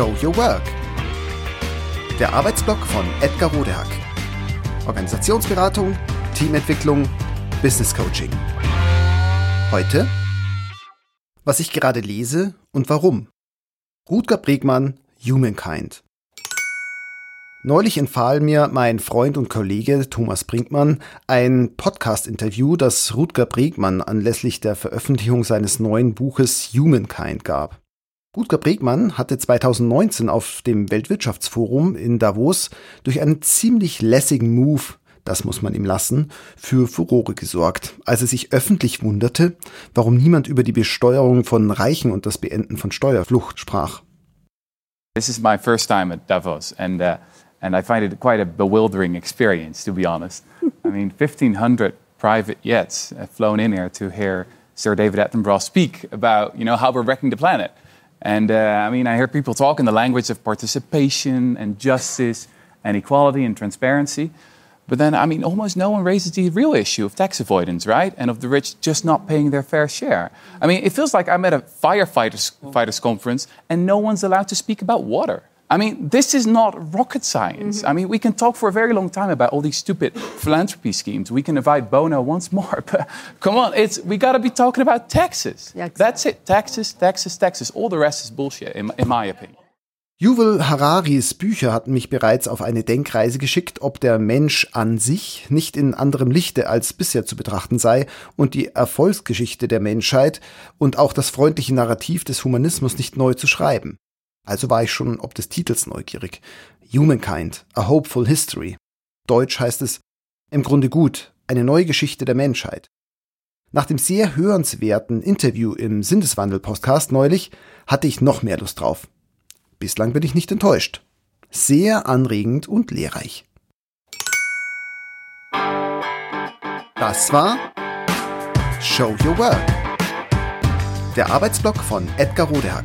Show Your Work. Der Arbeitsblock von Edgar Rodehack. Organisationsberatung, Teamentwicklung, Business Coaching. Heute, was ich gerade lese und warum. Rutger Bregmann, Humankind. Neulich empfahl mir mein Freund und Kollege Thomas Brinkmann ein Podcast-Interview, das Rutger Bregmann anlässlich der Veröffentlichung seines neuen Buches Humankind gab. Rutger Bregmann hatte 2019 auf dem Weltwirtschaftsforum in Davos durch einen ziemlich lässigen Move, das muss man ihm lassen, für Furore gesorgt, als er sich öffentlich wunderte, warum niemand über die Besteuerung von Reichen und das Beenden von Steuerflucht sprach. This is my first time at Davos and uh and I find it quite a bewildering experience, to be honest. I mean, 1,500 private jets have flown in here to hear Sir David Attenborough speak about, you know, how we're wrecking the planet. And uh, I mean, I hear people talk in the language of participation and justice and equality and transparency. But then, I mean, almost no one raises the real issue of tax avoidance, right? And of the rich just not paying their fair share. I mean, it feels like I'm at a firefighters fighters conference and no one's allowed to speak about water. I mean, this is not rocket science. Mm -hmm. I mean, we can talk for a very long time about all these stupid philanthropy schemes. We can invite Bono once more, but come on, it's we got to be talking about taxes. Yeah, exactly. That's it. Taxes, taxes, taxes. All the rest is bullshit, in, in my opinion. Yuval Hararis Bücher hatten mich bereits auf eine Denkreise geschickt, ob der Mensch an sich nicht in anderem Lichte als bisher zu betrachten sei und die Erfolgsgeschichte der Menschheit und auch das freundliche Narrativ des Humanismus nicht neu zu schreiben. Also war ich schon ob des Titels neugierig. Humankind, A Hopeful History. Deutsch heißt es im Grunde gut, eine neue Geschichte der Menschheit. Nach dem sehr hörenswerten Interview im Sinneswandel-Podcast neulich hatte ich noch mehr Lust drauf. Bislang bin ich nicht enttäuscht. Sehr anregend und lehrreich. Das war Show Your Work. Der Arbeitsblock von Edgar Rodehack.